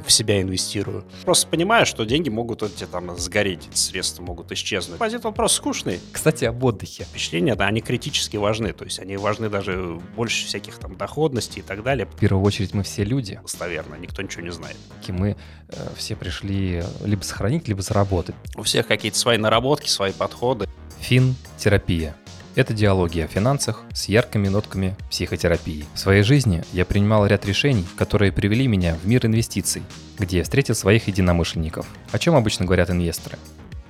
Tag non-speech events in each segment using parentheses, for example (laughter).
в себя инвестирую. Просто понимаю, что деньги могут эти там сгореть, эти средства могут исчезнуть. Депозит он просто скучный. Кстати, об отдыхе. Впечатления, да, они критически важны. То есть они важны даже больше всяких там доходностей и так далее. В первую очередь мы все люди. Достоверно, никто ничего не знает. И мы э, все пришли либо сохранить, либо заработать. У всех какие-то свои наработки, свои подходы. Фин-терапия. Это диалоги о финансах с яркими нотками психотерапии. В своей жизни я принимал ряд решений, которые привели меня в мир инвестиций, где я встретил своих единомышленников. О чем обычно говорят инвесторы?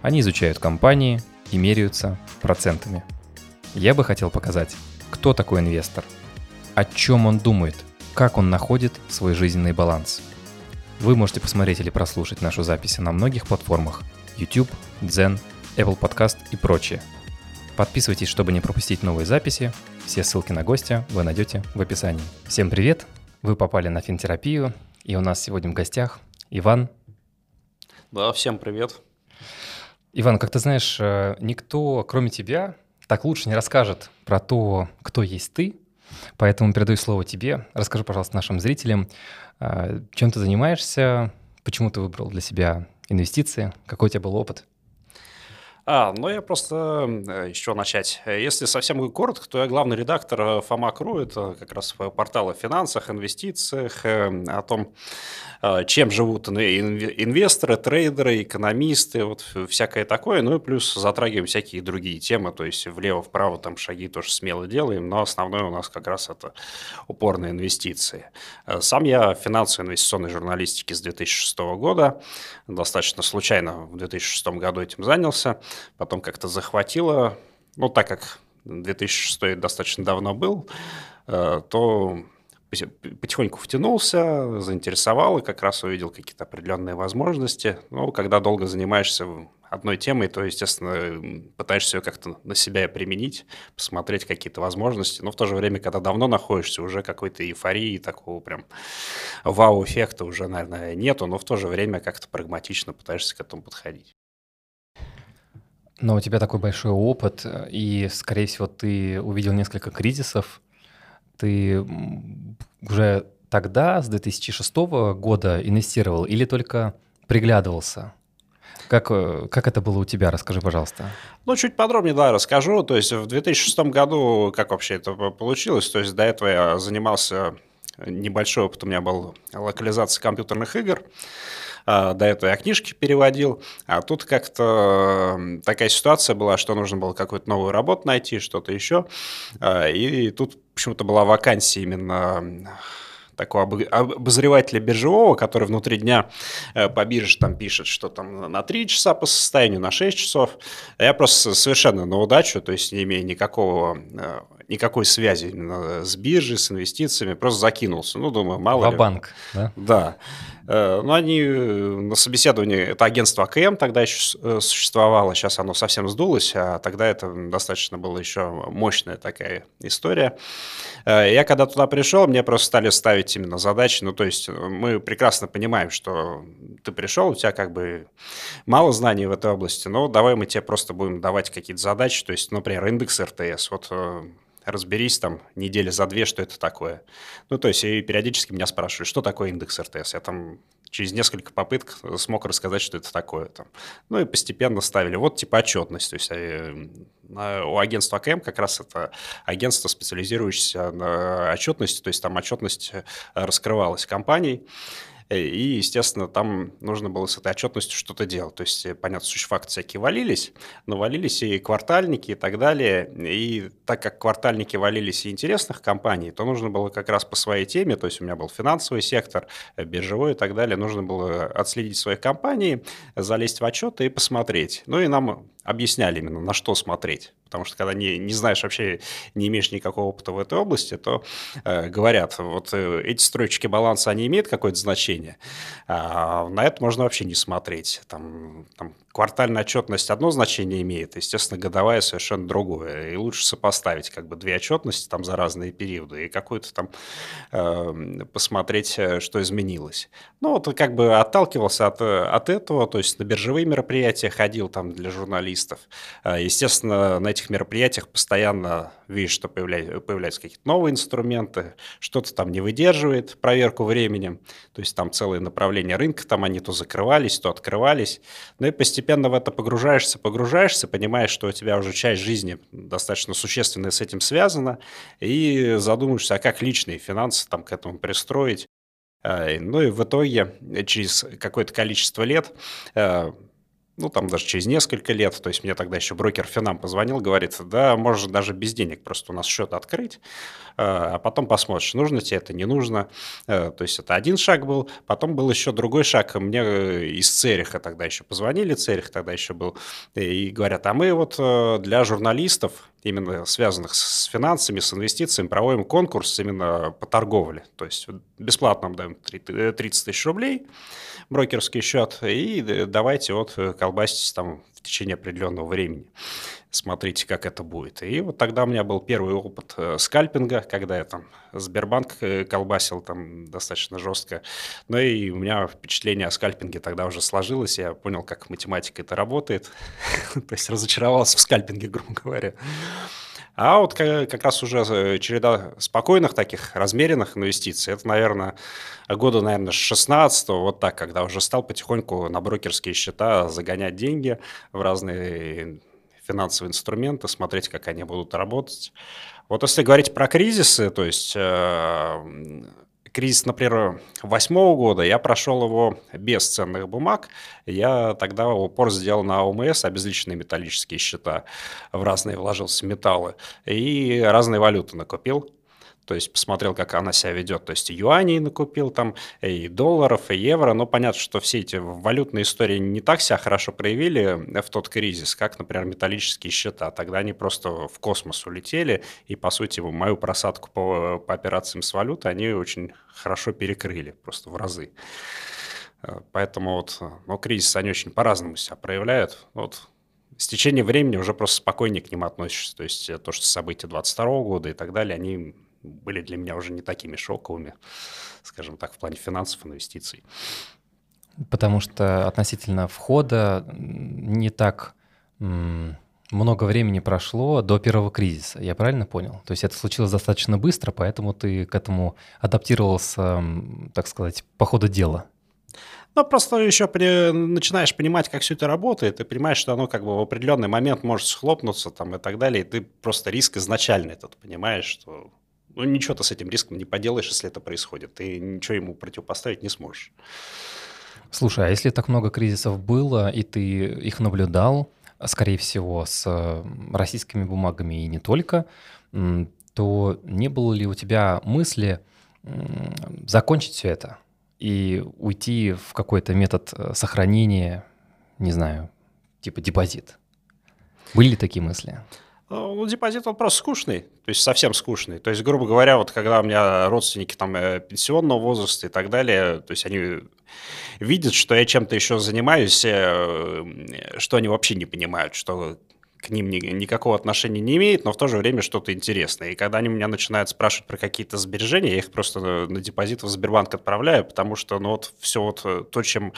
Они изучают компании и меряются процентами. Я бы хотел показать, кто такой инвестор, о чем он думает, как он находит свой жизненный баланс. Вы можете посмотреть или прослушать нашу запись на многих платформах YouTube, Zen, Apple Podcast и прочее – Подписывайтесь, чтобы не пропустить новые записи. Все ссылки на гостя вы найдете в описании. Всем привет! Вы попали на финтерапию, и у нас сегодня в гостях Иван. Да, всем привет. Иван, как ты знаешь, э, никто, кроме тебя, так лучше не расскажет про то, кто есть ты. Поэтому передаю слово тебе. Расскажи, пожалуйста, нашим зрителям, э, чем ты занимаешься, почему ты выбрал для себя инвестиции, какой у тебя был опыт. А, ну я просто э, еще начать. Если совсем коротко, то я главный редактор э, Фома Кру, это как раз портал о финансах, инвестициях, э, о том, чем живут инвесторы, трейдеры, экономисты, вот всякое такое. Ну и плюс затрагиваем всякие другие темы, то есть влево-вправо там шаги тоже смело делаем, но основное у нас как раз это упорные инвестиции. Сам я в финансово-инвестиционной журналистике с 2006 года, достаточно случайно в 2006 году этим занялся – потом как-то захватило. Ну, так как 2006 достаточно давно был, э, то потихоньку втянулся, заинтересовал и как раз увидел какие-то определенные возможности. Ну, когда долго занимаешься одной темой, то, естественно, пытаешься ее как-то на себя применить, посмотреть какие-то возможности, но в то же время, когда давно находишься, уже какой-то эйфории, такого прям вау-эффекта уже, наверное, нету, но в то же время как-то прагматично пытаешься к этому подходить. Но у тебя такой большой опыт, и, скорее всего, ты увидел несколько кризисов. Ты уже тогда, с 2006 года, инвестировал или только приглядывался? Как, э, как это было у тебя? Расскажи, пожалуйста. Ну, чуть подробнее, да, расскажу. То есть в 2006 году, как вообще это получилось, то есть до этого я занимался, небольшой опыт у меня был локализация компьютерных игр. А, до этого я книжки переводил, а тут как-то такая ситуация была, что нужно было какую-то новую работу найти, что-то еще, а, и тут почему-то была вакансия именно такого обозревателя биржевого, который внутри дня э, по бирже там пишет, что там на 3 часа по состоянию, на 6 часов. Я просто совершенно на удачу, то есть не имея никакого э, никакой связи с биржей, с инвестициями, просто закинулся. Ну, думаю, мало ли. банк, да? Да. Э, ну, они э, на собеседовании, это агентство АКМ тогда еще э, существовало, сейчас оно совсем сдулось, а тогда это достаточно была еще мощная такая история. Я когда туда пришел, мне просто стали ставить именно задачи, ну, то есть мы прекрасно понимаем, что ты пришел, у тебя как бы мало знаний в этой области, но давай мы тебе просто будем давать какие-то задачи, то есть, например, индекс РТС, вот разберись там недели за две, что это такое. Ну, то есть, и периодически меня спрашивают, что такое индекс РТС. Я там через несколько попыток смог рассказать, что это такое. Там. Ну, и постепенно ставили. Вот типа отчетность. То есть, э, у агентства АКМ как раз это агентство, специализирующееся на отчетности, то есть там отчетность э, раскрывалась компанией. Э, и, естественно, там нужно было с этой отчетностью что-то делать. То есть, э, понятно, существакты всякие валились, но валились и квартальники и так далее. И так как квартальники валились и интересных компаний, то нужно было как раз по своей теме, то есть у меня был финансовый сектор, э, биржевой и так далее, нужно было отследить свои компании, залезть в отчеты и посмотреть. Ну и нам объясняли именно, на что смотреть. Потому что когда не, не знаешь вообще, не имеешь никакого опыта в этой области, то э, говорят, вот э, эти строчки баланса, они имеют какое-то значение, а на это можно вообще не смотреть. Там, там квартальная отчетность одно значение имеет, естественно, годовая совершенно другое. И лучше сопоставить как бы две отчетности там за разные периоды и какую-то там э, посмотреть, э, что изменилось. Ну вот как бы отталкивался от, от этого, то есть на биржевые мероприятия ходил там для журналистов, журналистов. Э, естественно, на этих мероприятиях постоянно видишь, что появляются, появляются какие-то новые инструменты, что-то там не выдерживает проверку временем, то есть там целые направления рынка, там они то закрывались, то открывались. Ну и постепенно в это погружаешься, погружаешься, понимаешь, что у тебя уже часть жизни достаточно существенная с этим связана, и задумаешься, а как личные финансы там к этому пристроить. Э, ну и в итоге через какое-то количество лет э, ну, там даже через несколько лет, то есть мне тогда еще брокер Финам позвонил, говорит, да, можно даже без денег просто у нас счет открыть, э, а потом посмотришь, нужно тебе это, не нужно. Э, то есть это один шаг был, потом был еще другой шаг, мне э, из Цериха тогда еще позвонили, Церих тогда еще был, и говорят, а мы вот для журналистов, именно связанных с финансами, с инвестициями, проводим конкурс именно по торговле, то есть бесплатно нам даем 30 тысяч рублей, брокерский счет, и давайте вот э, колбаситесь там течение определенного времени. Смотрите, как это будет. И вот тогда у меня был первый опыт э, скальпинга, когда я там Сбербанк э, колбасил там достаточно жестко. Ну и у меня впечатление о скальпинге тогда уже сложилось. Я понял, как математика это работает. (laughs) То есть разочаровался в скальпинге, (laughs) грубо говоря. А вот как раз уже э, череда спокойных таких, размеренных инвестиций, это, наверное, года, наверное, с 16 вот так, когда уже стал потихоньку на брокерские счета загонять деньги в разные финансовые инструменты, смотреть, как они будут работать. Вот если говорить про кризисы, то есть э, кризис, например, восьмого года, я прошел его без ценных бумаг. Я тогда упор сделал на ОМС, обезличенные металлические счета, в разные вложился металлы. И разные валюты накупил то есть посмотрел, как она себя ведет. То есть и юаней накупил там, и долларов, и евро. Но понятно, что все эти валютные истории не так себя хорошо проявили в тот кризис, как, например, металлические счета. Тогда они просто в космос улетели, и, по сути, мою просадку по, по операциям с валютой они очень хорошо перекрыли, просто в разы. Поэтому вот, ну, кризис они очень по-разному себя проявляют. Вот с течением времени уже просто спокойнее к ним относишься. То есть то, что события 22 года и так далее, они были для меня уже не такими шоковыми, скажем так, в плане финансов, инвестиций. Потому что относительно входа не так много времени прошло до первого кризиса, я правильно понял? То есть это случилось достаточно быстро, поэтому ты к этому адаптировался, так сказать, по ходу дела. Ну, просто еще при, начинаешь понимать, как все это работает, и понимаешь, что оно как бы в определенный момент может схлопнуться там и так далее, и ты просто риск изначально этот понимаешь, что ну, ничего ты с этим риском не поделаешь, если это происходит. Ты ничего ему противопоставить не сможешь. Слушай, а если так много кризисов было, и ты их наблюдал, скорее всего, с российскими бумагами и не только, то не было ли у тебя мысли закончить все это и уйти в какой-то метод э, сохранения, не знаю, типа депозит? Были ли такие мысли? Ну, депозит он просто скучный, то есть совсем скучный. То есть, грубо говоря, вот когда у меня родственники там э, пенсионного возраста и так далее, то есть они видят, что я чем-то еще занимаюсь, э, что они вообще не понимают, что к ним ни, никакого отношения не имеет, но в то же время что-то интересное. И когда они меня начинают спрашивать про какие-то сбережения, я их просто на, депозит в Сбербанк отправляю, потому что ну, вот все вот э, то, чем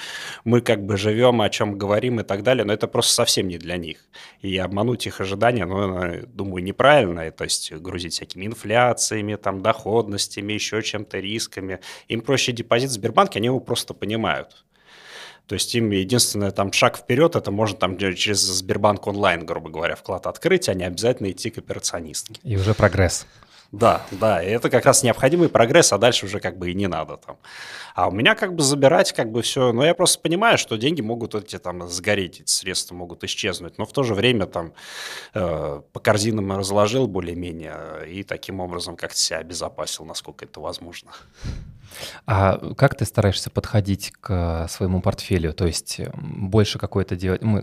мы как бы живем, о чем говорим и так далее, но это просто совсем не для них. И обмануть их ожидания, ну, думаю, неправильно. То есть грузить всякими инфляциями, там, доходностями, еще чем-то, рисками. Им проще депозит в Сбербанке, они его просто понимают. То есть им единственное там шаг вперед, это можно там через Сбербанк онлайн, грубо говоря, вклад открыть, а не обязательно идти к операционистке. И уже прогресс. Да, да, и это как раз необходимый прогресс, а дальше уже как бы и не надо там. А у меня как бы забирать как бы все, но я просто понимаю, что деньги могут эти там сгореть, эти средства могут исчезнуть, но в то же время там э, по корзинам разложил более-менее и таким образом как-то себя обезопасил, насколько это возможно. А как ты стараешься подходить к своему портфелю? То есть больше какое-то делать... Мы,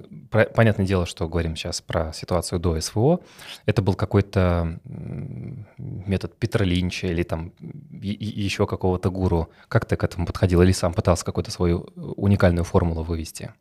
понятное дело, что говорим сейчас про ситуацию до СВО. Это был какой-то метод Питера Линча или там еще какого-то гуру. Как ты к этому подходил? Или сам пытался какую-то свою уникальную формулу вывести?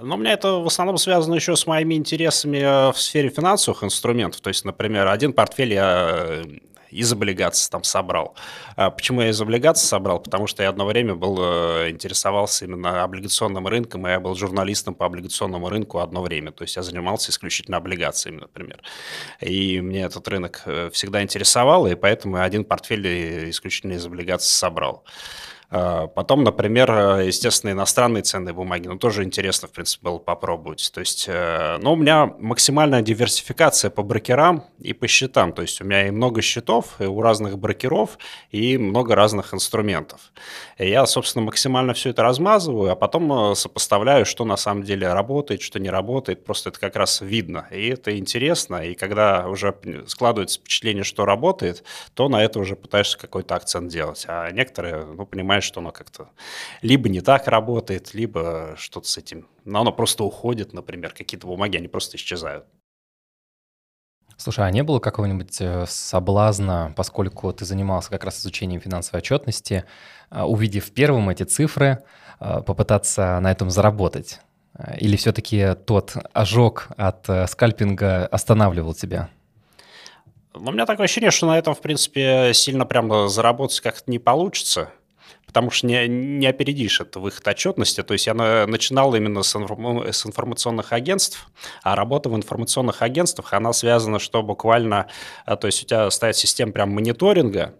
Но у меня это в основном связано еще с моими интересами в сфере финансовых инструментов. То есть, например, один портфель я из облигаций там собрал. А почему я из облигаций собрал? Потому что я одно время был, э, интересовался именно облигационным рынком, и я был журналистом по облигационному рынку одно время. То есть я занимался исключительно облигациями, например. И мне этот рынок э, всегда интересовал, и поэтому я один портфель исключительно из облигаций собрал. А, потом, например, э, естественно, иностранные ценные бумаги, ну, тоже интересно, в принципе, было попробовать. То есть, э, ну, у меня максимальная диверсификация по брокерам и по счетам. То есть, у меня и много счетов и у разных брокеров, и много разных инструментов. И я, собственно, максимально все это размазываю, а потом э, сопоставляю, что на самом деле работает, что не работает. Просто это как раз видно. И это интересно. И когда уже складывается впечатление, что работает, то на это уже пытаешься какой-то акцент делать. А некоторые, ну, понимаешь, понимаешь, что оно как-то либо не так работает, либо что-то с этим, но оно просто уходит, например, какие-то бумаги, они просто исчезают. Слушай, а не было какого-нибудь э, соблазна, поскольку ты занимался как раз изучением финансовой отчетности, э, увидев первым эти цифры, э, попытаться на этом заработать? Или все-таки тот ожог от скальпинга останавливал тебя? Ну, у меня такое ощущение, что на этом, в принципе, сильно прямо заработать как-то не получится потому что не, не опередишь это в их отчетности. То есть я начинал именно с, с информационных агентств, а работа в информационных агентствах, она связана, что буквально, а, то есть у тебя стоит система прям мониторинга,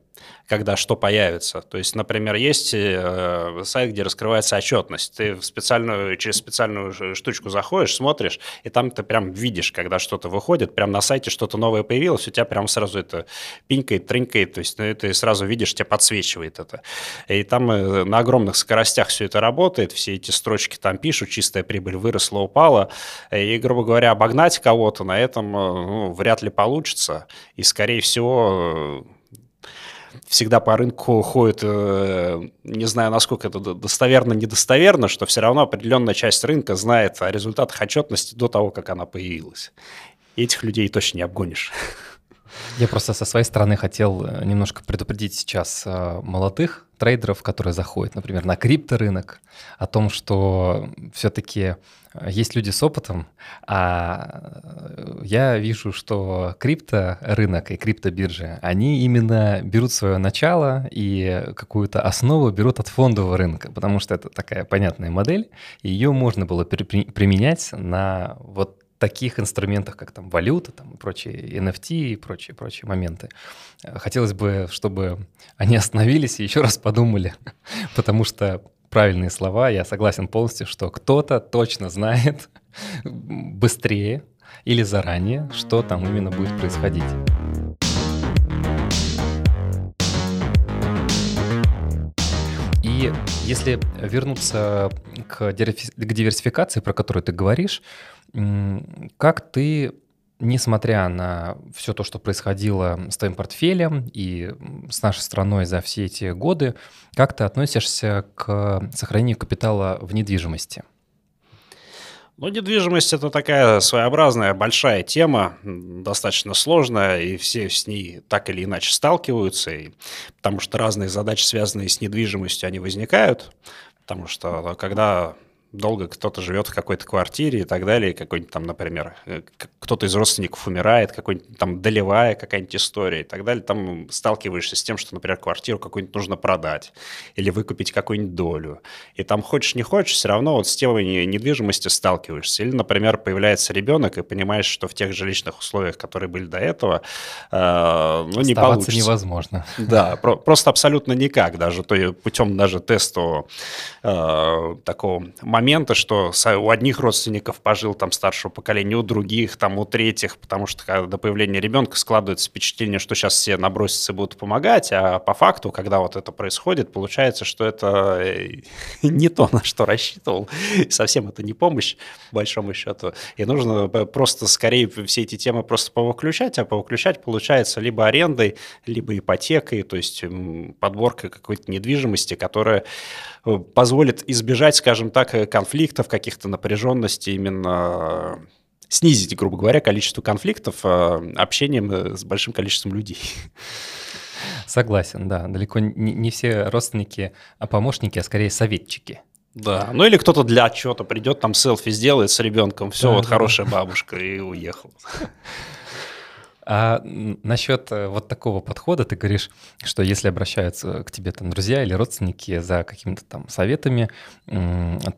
когда что появится. То есть, например, есть э, сайт, где раскрывается отчетность. Ты в специальную, через специальную штучку заходишь, смотришь, и там ты прям видишь, когда что-то выходит, прям на сайте что-то новое появилось, у тебя прям сразу это пинкает, тринкает, то есть ну, ты сразу видишь, тебе подсвечивает это. И там э, на огромных скоростях все это работает, все эти строчки там пишут, чистая прибыль выросла, упала. И, грубо говоря, обогнать кого-то на этом э, ну, вряд ли получится. И, скорее всего, всегда по рынку ходит, э, не знаю, насколько это достоверно, недостоверно, что все равно определенная часть рынка знает о результатах отчетности до того, как она появилась. Этих людей точно не обгонишь. Я просто со своей стороны хотел э, немножко предупредить сейчас э, молодых трейдеров, которые заходят, например, на крипторынок, о том, что все-таки э, есть люди с опытом, а я вижу, что крипторынок и криптобиржи, они именно берут свое начало и какую-то основу берут от фондового рынка, потому что это такая понятная модель, и ее можно было применять на вот таких инструментах, как там валюта там, и прочие NFT и прочие, прочие моменты. Хотелось бы, чтобы они остановились и еще раз подумали, (laughs) потому что правильные слова, я согласен полностью, что кто-то точно знает быстрее или заранее, что там именно будет происходить. Если вернуться к диверсификации, про которую ты говоришь, как ты, несмотря на все то, что происходило с твоим портфелем и с нашей страной за все эти годы, как ты относишься к сохранению капитала в недвижимости? Ну, недвижимость – это такая своеобразная большая тема, достаточно сложная, и все с ней так или иначе сталкиваются, и, потому что разные задачи, связанные с недвижимостью, они возникают, потому что когда долго кто-то живет в какой-то квартире и так далее, какой-нибудь там, например, э, кто-то из родственников умирает, какой-нибудь там долевая какая-нибудь история и так далее, там сталкиваешься с тем, что, например, квартиру какую-нибудь нужно продать или выкупить какую-нибудь долю. И там хочешь не хочешь, все равно вот с темой недвижимости сталкиваешься. Или, например, появляется ребенок и понимаешь, что в тех жилищных условиях, которые были до этого, э, ну, не получится. невозможно. Да, про- просто абсолютно никак, даже то, путем даже тестового э, такого моменты, что у одних родственников пожил там старшего поколения, у других, там у третьих, потому что когда до появления ребенка складывается впечатление, что сейчас все набросятся и будут помогать, а по факту, когда вот это происходит, получается, что это э, (laughs) не то, на что рассчитывал, совсем это не помощь, по большому счету, и нужно просто скорее все эти темы просто повыключать, а повыключать получается либо арендой, либо ипотекой, то есть подборкой какой-то недвижимости, которая э, позволит избежать, скажем так, конфликтов, каких-то напряженностей, именно э, снизить, грубо говоря, количество конфликтов э, общением э, с большим количеством людей. Согласен, да. Далеко не, не все родственники, а помощники, а скорее советчики. Да, ну или кто-то для отчета придет, там селфи сделает с ребенком, все, да, вот да. хорошая бабушка, и уехал. А насчет э, вот такого подхода ты говоришь, что если обращаются к тебе там друзья или родственники за какими-то там советами,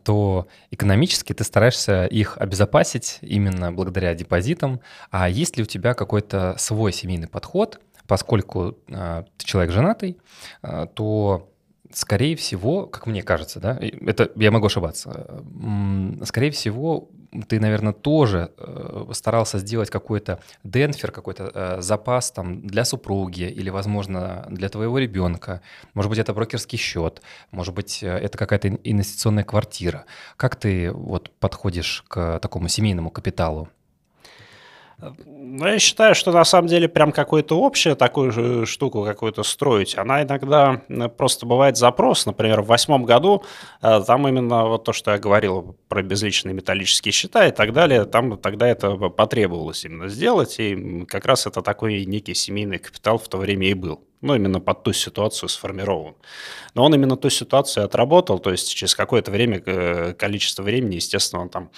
то экономически ты стараешься их обезопасить именно благодаря депозитам. А есть ли у тебя какой-то свой семейный подход, поскольку э, ты человек женатый, э, то скорее всего, как мне кажется, да, это я могу ошибаться, скорее всего, ты, наверное, тоже э, старался сделать какой-то денфер, какой-то э, запас там для супруги или, возможно, для твоего ребенка. Может быть, это брокерский счет, может быть, э, это какая-то инвестиционная квартира. Как ты вот подходишь к такому семейному капиталу? Ну, я считаю, что на самом деле прям какую-то общую такую же штуку какую-то строить, она иногда просто бывает запрос. Например, в восьмом году э, там именно вот то, что я говорил про безличные металлические счета и так далее, там тогда это потребовалось именно сделать, и как раз это такой некий семейный капитал в то время и был ну, именно под ту ситуацию сформирован. Но он именно ту ситуацию отработал, то есть через какое-то время, э, количество времени, естественно, он там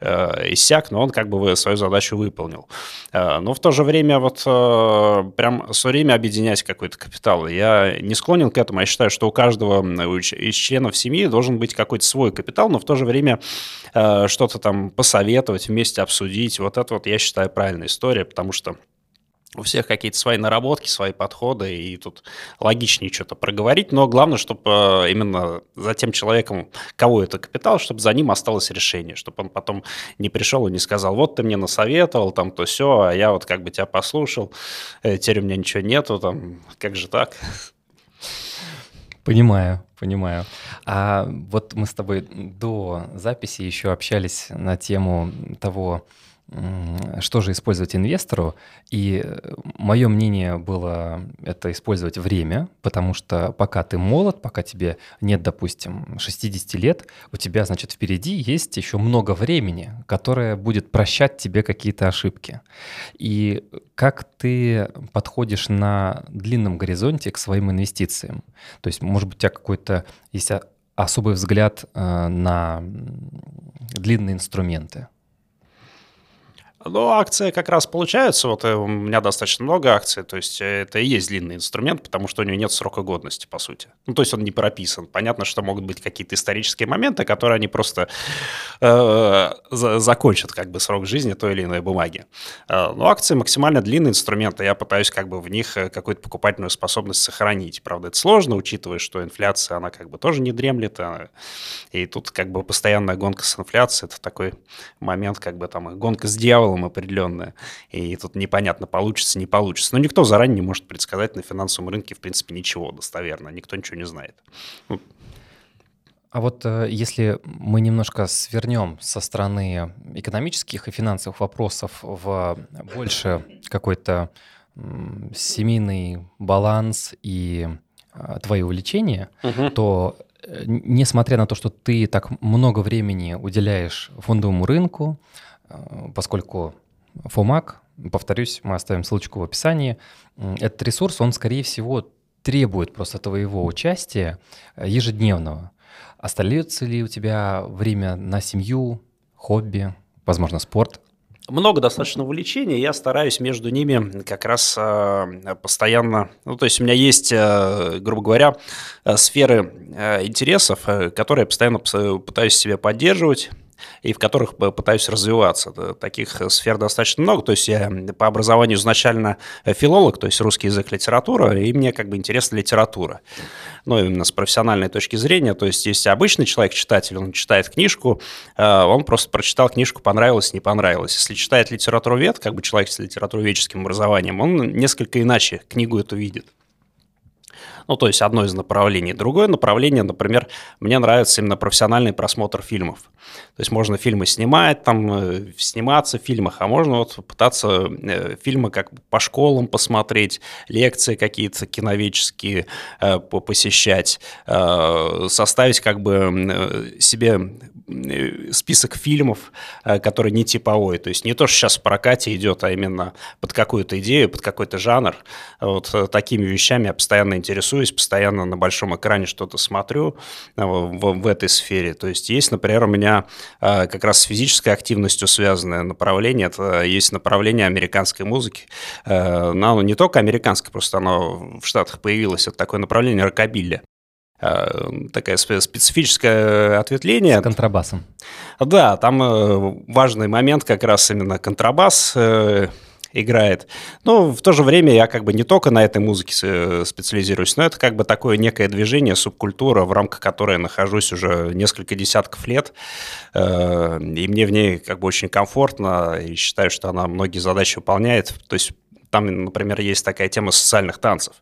э, иссяк, но он как бы свою задачу выполнил. Э, но в то же время вот э, прям все время объединять какой-то капитал. Я не склонен к этому, я считаю, что у каждого из членов семьи должен быть какой-то свой капитал, но в то же время э, что-то там посоветовать, вместе обсудить. Вот это вот я считаю правильная история, потому что у всех какие-то свои наработки, свои подходы, и тут логичнее что-то проговорить, но главное, чтобы э, именно за тем человеком, кого это капитал, чтобы за ним осталось решение, чтобы он потом не пришел и не сказал, вот ты мне насоветовал, там то все, а я вот как бы тебя послушал, э, теперь у меня ничего нету, там, как же так? Понимаю, понимаю. А вот мы с тобой до записи еще общались на тему того, что же использовать инвестору. И э, мое мнение было это использовать время, потому что пока ты молод, пока тебе нет, допустим, 60 лет, у тебя, значит, впереди есть еще много времени, которое будет прощать тебе какие-то ошибки. И как ты подходишь на длинном горизонте к своим инвестициям? То есть, может быть, у тебя какой-то есть особый взгляд э, на длинные инструменты? Ну, акции как раз получаются. Вот э, у меня достаточно много акций, то есть э, это и есть длинный инструмент, потому что у него нет срока годности, по сути. Ну, то есть он не прописан. Понятно, что могут быть какие-то исторические моменты, которые они просто э, закончат как бы срок жизни той или иной бумаги. Э, но акции максимально длинный инструмент, и я пытаюсь как бы в них какую-то покупательную способность сохранить. Правда, это сложно, учитывая, что инфляция, она как бы тоже не дремлет, а, и тут как бы постоянная гонка с инфляцией, это такой момент, как бы там гонка с дьяволом, правилам определенное, и тут непонятно, получится, не получится. Но никто заранее не может предсказать на финансовом рынке, в принципе, ничего достоверно, никто ничего не знает. Ну, а вот э, если мы немножко свернем со стороны экономических и финансовых вопросов в больше какой-то семейный баланс и э, твои увлечения, угу. то э, несмотря на то, что ты так много времени уделяешь фондовому рынку, поскольку FOMAC, повторюсь, мы оставим ссылочку в описании, этот ресурс, он, скорее всего, требует просто твоего участия э, ежедневного. Остается ли у тебя время на семью, хобби, возможно, спорт? много достаточно увлечений, я стараюсь между ними как раз э, постоянно, ну, то есть у меня есть, э, грубо говоря, э, сферы интересов, которые я постоянно пытаюсь себе поддерживать, и в которых пытаюсь развиваться. Таких сфер достаточно много. То есть я по образованию изначально филолог, то есть русский язык, литература, и мне как бы интересна литература. Ну, именно с профессиональной точки зрения. То есть если обычный человек, читатель, он читает книжку, э, он просто прочитал книжку, понравилось, не понравилось. Если читает литературовед, как бы человек с литературоведческим образованием, он несколько иначе книгу эту видит. Ну, то есть одно из направлений. Другое направление, например, мне нравится именно профессиональный просмотр фильмов. То есть можно фильмы снимать, там, э, сниматься в фильмах, а можно вот пытаться э, фильмы как по школам посмотреть, лекции какие-то киновеческие э, посещать, составить как бы себе список фильмов, который не типовой. То есть не то, что сейчас в прокате идет, а именно под какую-то идею, под какой-то жанр. Вот такими вещами я постоянно интересуюсь интересуюсь, постоянно на большом экране что-то смотрю в, в, в этой сфере. То есть есть, например, у меня как раз с физической активностью связанное направление, это есть направление американской музыки. Но оно не только американское, просто оно в Штатах появилось, это такое направление рокобилли. Такая специфическое ответвление. С контрабасом. Да, там э, важный момент как раз именно контрабас э, играет. Но в то же время я как бы не только на этой музыке специализируюсь, но это как бы такое некое движение, субкультура, в рамках которой я нахожусь уже несколько десятков лет. И мне в ней как бы очень комфортно, и считаю, что она многие задачи выполняет. То есть там, например, есть такая тема социальных танцев.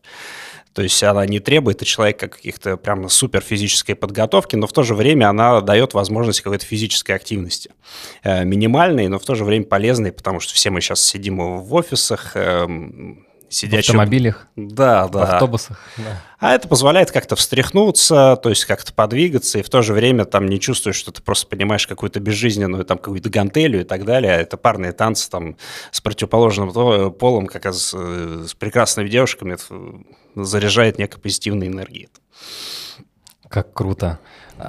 То есть она не требует от человека каких-то прям супер физической подготовки, но в то же время она дает возможность какой-то физической активности. Э, минимальной, но в то же время полезной, потому что все мы сейчас сидим в офисах, эм, сидящих... В автомобилях? Да, да. В автобусах, да. А это позволяет как-то встряхнуться, то есть как-то подвигаться, и в то же время там не чувствуешь, что ты просто понимаешь какую-то безжизненную там какую-то гантелью и так далее. А это парные танцы там с противоположным полом, как раз э, с прекрасными девушками, это заряжает некой позитивной энергией. Как круто.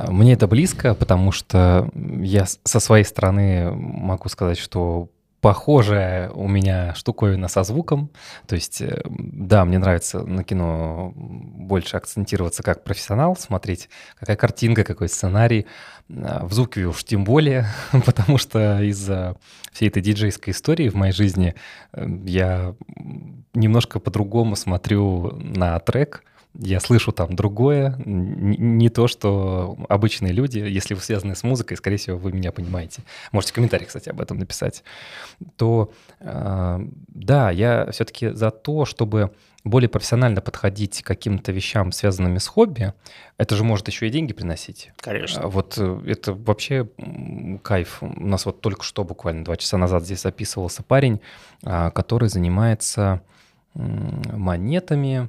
Мне это близко, потому что я со своей стороны могу сказать, что похожая у меня штуковина со звуком. То есть, э, да, мне нравится на кино больше акцентироваться как профессионал, смотреть, какая картинка, какой сценарий. А, в звуке уж тем более, (laughs) потому что из-за всей этой диджейской истории в моей жизни э, я немножко по-другому смотрю на трек, я слышу там другое, не то, что обычные люди, если вы связаны с музыкой, скорее всего, вы меня понимаете. Можете в комментариях, кстати, об этом написать. То э, да, я все-таки за то, чтобы более профессионально подходить к каким-то вещам, связанным с хобби, это же может еще и деньги приносить. Конечно. А вот э, это вообще кайф. У нас вот только что, буквально два часа назад здесь записывался парень, а, который занимается монетами,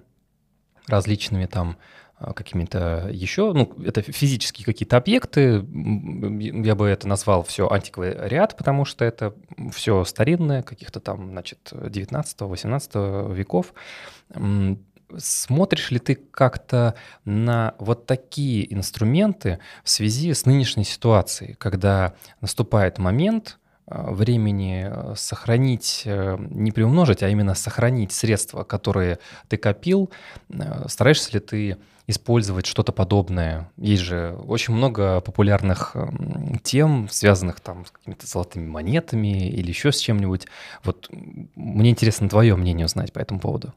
различными там а, какими-то еще, ну, это физические какие-то объекты, я бы это назвал все антиквариат, потому что это все старинное, каких-то там, значит, 19-18 веков. Смотришь ли ты как-то на вот такие инструменты в связи с нынешней ситуацией, когда наступает момент, времени э, сохранить, э, не приумножить, а именно сохранить средства, которые ты копил, стараешься ли ты использовать что-то подобное? Есть же очень много популярных тем, связанных там с какими-то золотыми монетами или еще с чем-нибудь. Вот мне интересно твое мнение узнать по этому поводу.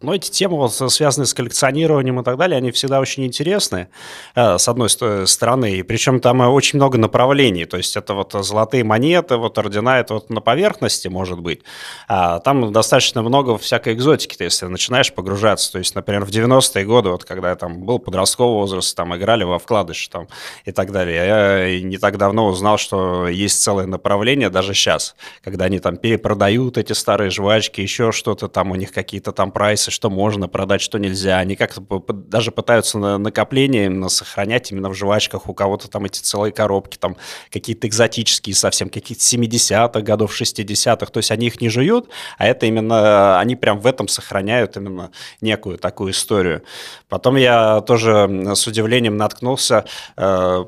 Но эти темы, связанные с коллекционированием и так далее, они всегда очень интересны, э, с одной стороны. И причем там э, очень много направлений. То есть это вот золотые монеты, вот ордена, это вот на поверхности может быть. А там достаточно много всякой экзотики, то если начинаешь погружаться. То есть, например, в 90-е годы, вот когда я там был подросткового возраста, там играли во вкладыш там и так далее. Я не так давно узнал, что есть целое направление, даже сейчас, когда они там перепродают эти старые жвачки, еще что-то там, у них какие-то там прайсы информации, что можно продать, что нельзя. Они как-то даже пытаются на накопление именно сохранять именно в жвачках. У кого-то там эти целые коробки, там какие-то экзотические совсем, какие-то 70-х годов, 60-х. То есть они их не жуют, а это именно, они прям в этом сохраняют именно некую такую историю. Потом я тоже с удивлением наткнулся э,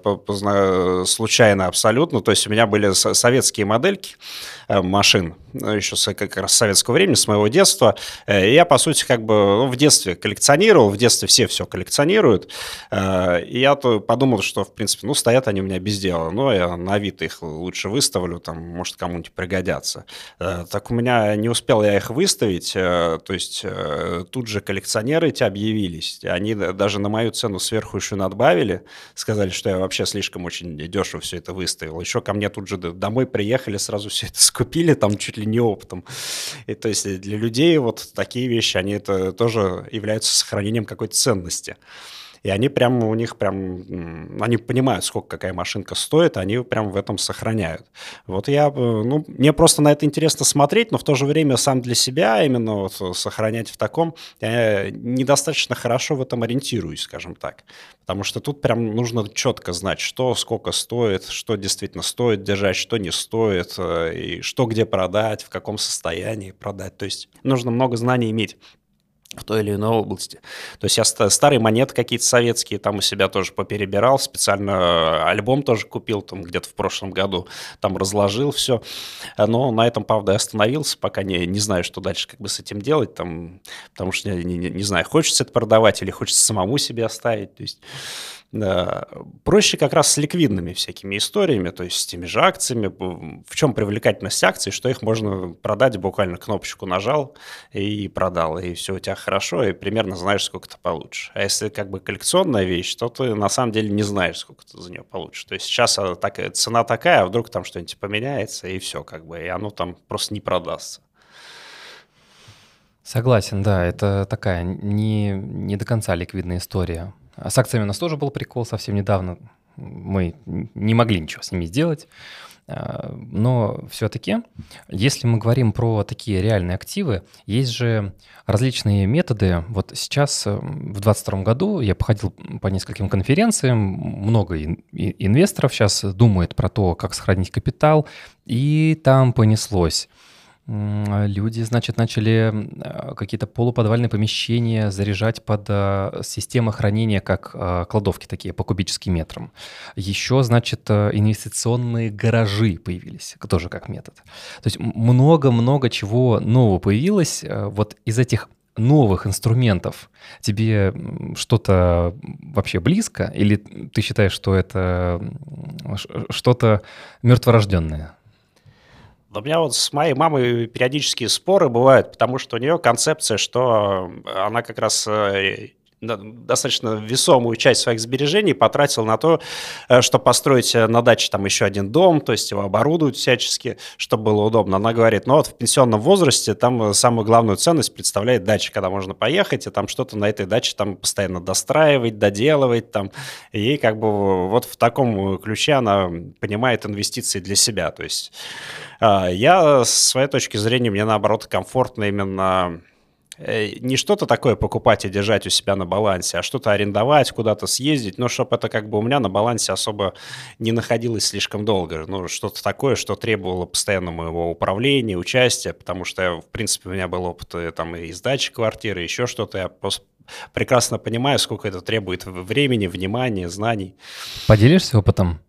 случайно абсолютно. То есть у меня были советские модельки э, машин, еще с как раз советского времени, с моего детства. Э, я, по сути, как бы ну, в детстве коллекционировал, в детстве все все коллекционируют. Э, и я то подумал, что, в принципе, ну, стоят они у меня без дела. Ну, я на вид их лучше выставлю, там, может, кому-нибудь пригодятся. Э, так у меня не успел я их выставить, то есть тут же коллекционеры эти объявились. Они даже на мою цену сверху еще надбавили, сказали, что я вообще слишком очень дешево все это выставил. Еще ко мне тут же домой приехали, сразу все это скупили, там чуть ли не опытом. И то есть для людей вот такие вещи, они это тоже являются сохранением какой-то ценности. И они прям, у них прям, они понимают, сколько какая машинка стоит, они прям в этом сохраняют. Вот я, э, ну, мне просто на это интересно смотреть, но в то же время сам для себя именно вот сохранять в таком, я недостаточно хорошо в этом ориентируюсь, скажем так. Потому что тут прям нужно четко знать, что сколько стоит, что действительно стоит держать, что не стоит, э, и что где продать, в каком состоянии продать. То есть нужно много знаний иметь в той или иной области. То есть я старые монеты какие-то советские там у себя тоже поперебирал, специально э, альбом тоже купил там где-то в прошлом году, там разложил все. Но на этом, правда, остановился, пока не, не знаю, что дальше как бы с этим делать, там, потому что не, не, не знаю, хочется это продавать или хочется самому себе оставить. То есть. Проще как раз с ликвидными всякими историями, то есть с теми же акциями. В чем привлекательность акций, что их можно продать, буквально кнопочку нажал и продал, и все у тебя хорошо, и примерно знаешь, сколько ты получишь. А если как бы коллекционная вещь, то ты на самом деле не знаешь, сколько ты за нее получишь. То есть сейчас так, цена такая, а вдруг там что-нибудь поменяется, и все, как бы, и оно там просто не продастся. Согласен, да, это такая не, не до конца ликвидная история. С акциями у нас тоже был прикол совсем недавно. Мы не могли ничего с ними сделать. А, но все-таки, если мы говорим про такие реальные активы, есть же различные методы. Вот сейчас, э, в 2022 году, я походил по нескольким конференциям, много инвесторов сейчас думает про то, как сохранить капитал, и там понеслось Люди, значит, начали а, какие-то полуподвальные помещения заряжать под а, системы хранения, как а, кладовки такие по кубическим метрам. Еще, значит, инвестиционные гаражи появились, тоже как метод. То есть много-много чего нового появилось. Вот из этих новых инструментов тебе что-то вообще близко, или ты считаешь, что это что-то мертворожденное? У меня вот с моей мамой периодические споры бывают, потому что у нее концепция, что она как раз э, достаточно весомую часть своих сбережений потратил на то, э, чтобы построить э, на даче там еще один дом, то есть его оборудовать всячески, чтобы было удобно. Она говорит, ну вот в пенсионном возрасте там самую главную ценность представляет дача, когда можно поехать и там что-то на этой даче там постоянно достраивать, доделывать там. И как бы вот в таком ключе она понимает инвестиции для себя. То есть я с своей точки зрения, мне наоборот комфортно именно Э, не что-то такое покупать и держать у себя на балансе, а что-то арендовать, куда-то съездить, но чтобы это как бы у меня на балансе особо не находилось слишком долго. Ну, что-то такое, что требовало постоянно моего управления, участия, потому что, в принципе, у меня был опыт э, там и сдачи квартиры, еще что-то. Я просто прекрасно понимаю, сколько это требует времени, внимания, знаний. Поделишься опытом?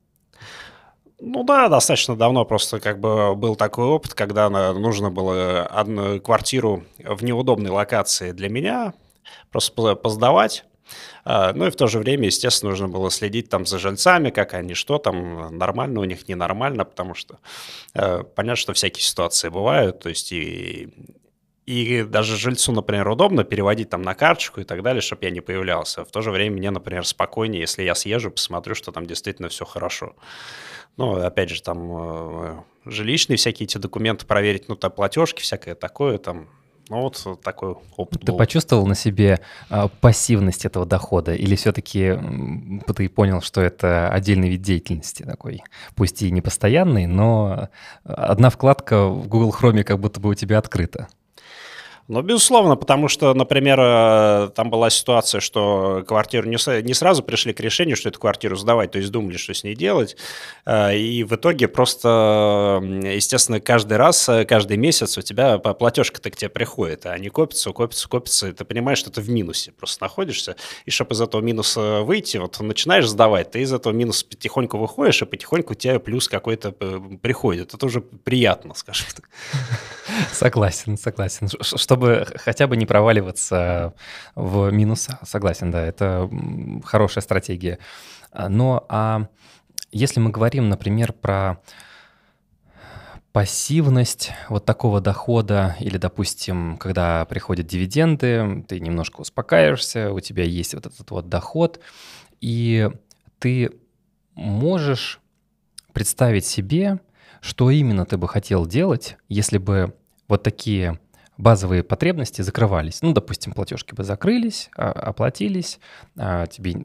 Ну да, достаточно давно просто как бы был такой опыт, когда нужно было одну квартиру в неудобной локации для меня просто поздавать. А, ну и в то же время, естественно, нужно было следить там за жильцами, как они, что там, нормально у них, ненормально, потому что э, понятно, что всякие ситуации бывают, то есть и, и даже жильцу, например, удобно переводить там на карточку и так далее, чтобы я не появлялся. В то же время мне, например, спокойнее, если я съезжу, посмотрю, что там действительно все хорошо. Ну, опять же, там э, жилищные всякие эти документы проверить, ну, там платежки, всякое такое, там, ну, вот такой опыт Ты был. почувствовал на себе а, пассивность этого дохода? Или все-таки ты понял, что это отдельный вид деятельности такой? Пусть и не постоянный, но одна вкладка в Google Chrome как будто бы у тебя открыта. Ну, безусловно, потому что, например, э, там была ситуация, что квартиру не, не сразу пришли к решению, что эту квартиру сдавать, то есть думали, что с ней делать. Э, и в итоге просто, естественно, каждый раз, э, каждый месяц у тебя платежка-то к тебе приходит, а они копятся, копятся, копятся, и ты понимаешь, что ты в минусе просто находишься. И чтобы из этого минуса выйти, вот начинаешь сдавать, ты из этого минуса потихоньку выходишь, и потихоньку у тебя плюс какой-то приходит. Это уже приятно, скажем так. (laughs) Согласен, согласен. Чтобы чтобы хотя бы не проваливаться в минуса. Согласен, да, это хорошая стратегия. Но а если мы говорим, например, про пассивность вот такого дохода, или, допустим, когда приходят дивиденды, ты немножко успокаиваешься, у тебя есть вот этот вот доход, и ты можешь представить себе, что именно ты бы хотел делать, если бы вот такие базовые потребности закрывались. Ну, допустим, платежки бы закрылись, а, оплатились, а, тебе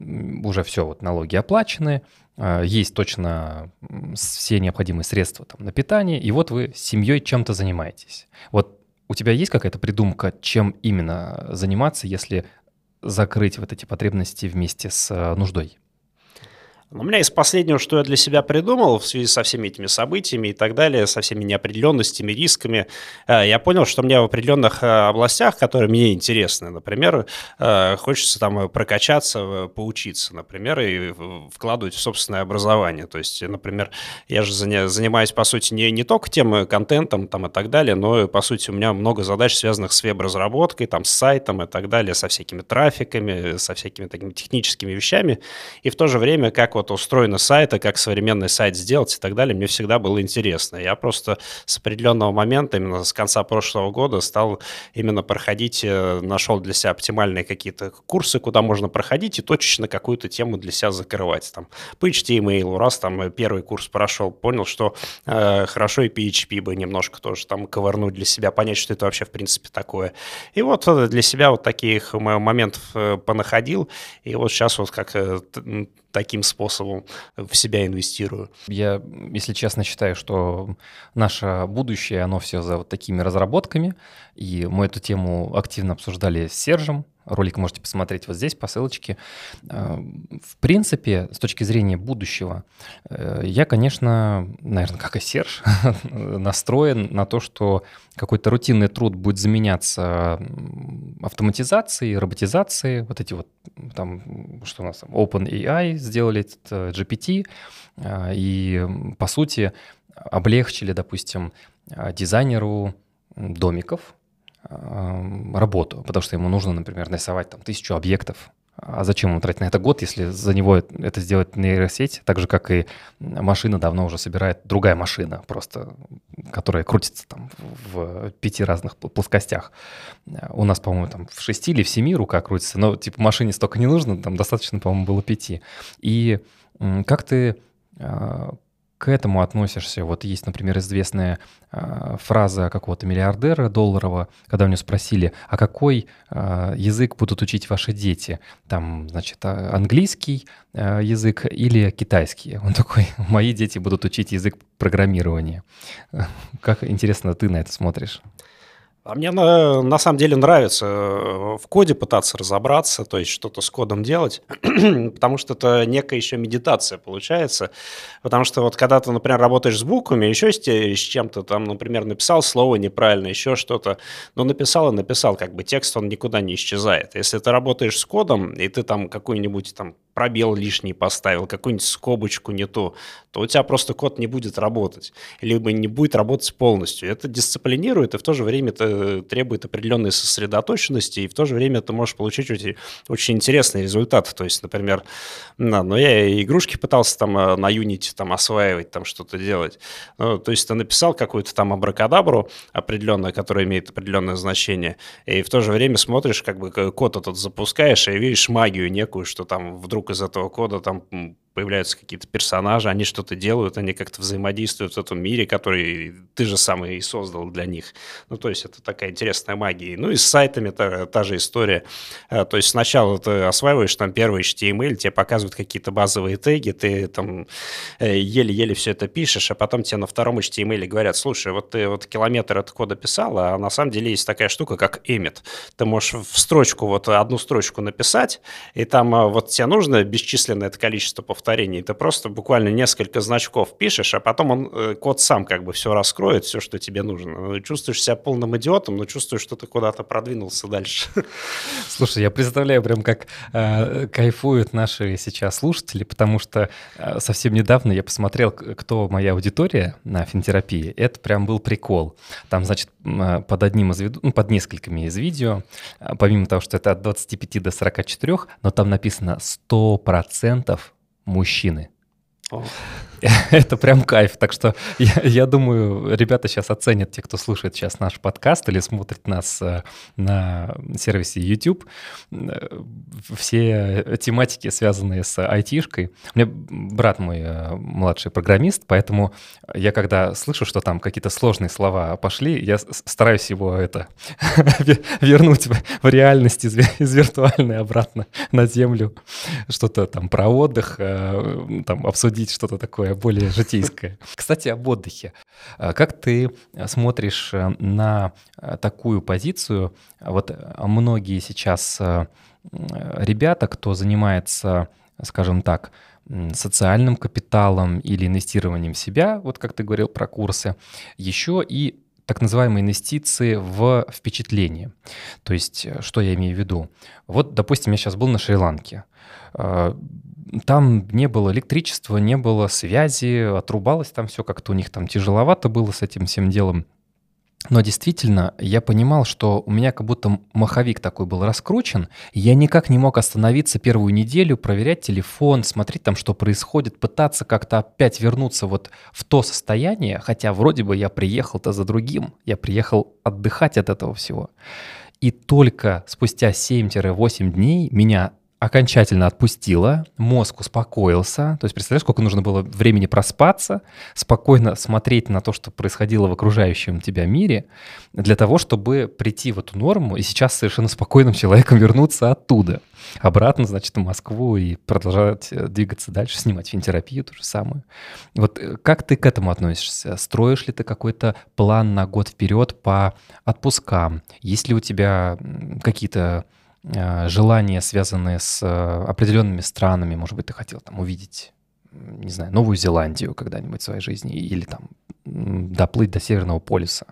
уже все, вот налоги оплачены, а, есть точно все необходимые средства там, на питание, и вот вы с семьей чем-то занимаетесь. Вот у тебя есть какая-то придумка, чем именно заниматься, если закрыть вот эти потребности вместе с нуждой? У меня из последнего, что я для себя придумал в связи со всеми этими событиями и так далее, со всеми неопределенностями, рисками, э, я понял, что мне в определенных э, областях, которые мне интересны, например, э, хочется там прокачаться, поучиться, например, и вкладывать в собственное образование. То есть, например, я же занимаюсь, по сути, не, не только тем контентом там, и так далее, но, по сути, у меня много задач, связанных с веб-разработкой, там, с сайтом и так далее, со всякими трафиками, со всякими такими техническими вещами. И в то же время, как вот устроены сайты, как современный сайт сделать и так далее, мне всегда было интересно. Я просто с определенного момента, именно с конца прошлого года, стал именно проходить, э, нашел для себя оптимальные какие-то курсы, куда можно проходить и точечно какую-то тему для себя закрывать. Там, по HTML, раз там первый курс прошел, понял, что э, хорошо и PHP бы немножко тоже там ковырнуть для себя, понять, что это вообще в принципе такое. И вот э, для себя вот таких моментов э, понаходил, и вот сейчас вот как таким способом в себя инвестирую. Я, если честно, считаю, что наше будущее, оно все за вот такими разработками, и мы эту тему активно обсуждали с Сержем, Ролик можете посмотреть вот здесь по ссылочке. Э, в принципе, с точки зрения будущего, э, я, конечно, наверное, как и Серж, (laughs) настроен на то, что какой-то рутинный труд будет заменяться автоматизацией, роботизацией. Вот эти вот там, что у нас там, OpenAI сделали этот GPT, э, и, по сути, облегчили, допустим, дизайнеру домиков, работу, потому что ему нужно, например, нарисовать там тысячу объектов. А зачем ему тратить на это год, если за него это сделать нейросеть, так же, как и машина давно уже собирает другая машина, просто, которая крутится там в пяти разных плоскостях. У нас, по-моему, там в шести или в семи руках крутится, но типа машине столько не нужно, там достаточно, по-моему, было пяти. И как ты а, к этому относишься? Вот есть, например, известная э, фраза какого-то миллиардера долларового, когда у него спросили, а какой э, язык будут учить ваши дети? Там, значит, а, английский э, язык или китайский? Он такой, (laughs) мои дети будут учить язык программирования. (laughs) Как интересно ты на это смотришь? А мне на, на самом деле нравится э, в коде пытаться разобраться, то есть что-то с кодом делать, (clears throat) потому что это некая еще медитация получается. Потому что вот когда ты, например, работаешь с буквами, еще с, с чем-то, там, например, написал слово неправильно, еще что-то, но написал и написал, как бы текст, он никуда не исчезает. Если ты работаешь с кодом, и ты там какой-нибудь там пробел лишний поставил, какую-нибудь скобочку не ту, то у тебя просто код не будет работать, либо не будет работать полностью. Это дисциплинирует, и в то же время это требует определенной сосредоточенности, и в то же время ты можешь получить очень, очень интересные результаты. То есть, например, на, ну, я игрушки пытался там э, на Unity там осваивать, там что-то делать. Ну, то есть ты написал какую-то там абракадабру определенную, которая имеет определенное значение, и в то же время смотришь, как бы код этот запускаешь, и видишь магию некую, что там вдруг из этого кода там появляются какие-то персонажи, они что-то делают, они как-то взаимодействуют в этом мире, который ты же сам и создал для них. Ну, то есть это такая интересная магия. Ну и с сайтами та, та же история. Э, то есть сначала ты осваиваешь там первый HTML, тебе показывают какие-то базовые теги, ты там э, еле-еле все это пишешь, а потом тебе на втором HTML говорят, слушай, вот ты вот километр от кода писал, а на самом деле есть такая штука, как emit. Ты можешь в строчку, вот одну строчку написать, и там э, вот тебе нужно бесчисленное это количество повторений, повторений. Ты просто буквально несколько значков пишешь, а потом он, э, код сам как бы все раскроет, все, что тебе нужно. Ну, чувствуешь себя полным идиотом, но чувствуешь, что ты куда-то продвинулся дальше. (laughs) Слушай, я представляю прям, как э, кайфуют наши сейчас слушатели, потому что э, совсем недавно я посмотрел, кто моя аудитория на финтерапии. Это прям был прикол. Там, значит, э, под одним из видео, ну, под несколькими из видео, э, помимо того, что это от 25 до 44, но там написано 100% мужчины. Oh. (laughs) Это прям кайф. Так что я, я думаю, ребята сейчас оценят, те, кто слушает сейчас наш подкаст или смотрит нас э, на сервисе YouTube, э, все тематики, связанные с айтишкой. У меня брат мой э, младший программист, поэтому я когда слышу, что там какие-то сложные слова пошли, я стараюсь его это (laughs) вернуть в реальность из, из виртуальной обратно на землю, что-то там про отдых, там обсудить что-то такое такое более житейское. (laughs) Кстати, об отдыхе. А как ты смотришь э, на э, такую позицию? Вот э, многие сейчас ребята, кто занимается, скажем так, социальным капиталом или инвестированием в себя, вот как ты говорил про курсы, еще и так называемые инвестиции в впечатление. То есть, э, что я имею в виду? Вот, допустим, я сейчас был на Шри-Ланке. Э, там не было электричества, не было связи, отрубалось там все как-то у них там тяжеловато было с этим всем делом. Но действительно, я понимал, что у меня как будто маховик такой был раскручен, я никак не мог остановиться первую неделю, проверять телефон, смотреть там, что происходит, пытаться как-то опять вернуться вот в то состояние, хотя вроде бы я приехал-то за другим, я приехал отдыхать от этого всего. И только спустя 7-8 дней меня окончательно отпустила, мозг успокоился. То есть представляешь, сколько нужно было времени проспаться, спокойно смотреть на то, что происходило в окружающем тебя мире, для того, чтобы прийти в эту норму и сейчас совершенно спокойным человеком вернуться оттуда. Обратно, значит, в Москву и продолжать э, двигаться дальше, снимать финтерапию, то же самое. Вот э, как ты к этому относишься? Строишь ли ты какой-то план на год вперед по отпускам? Есть ли у тебя какие-то желания, связанные с э, определенными странами. Может быть, ты хотел там увидеть, не знаю, Новую Зеландию когда-нибудь в своей жизни или там доплыть до Северного полюса.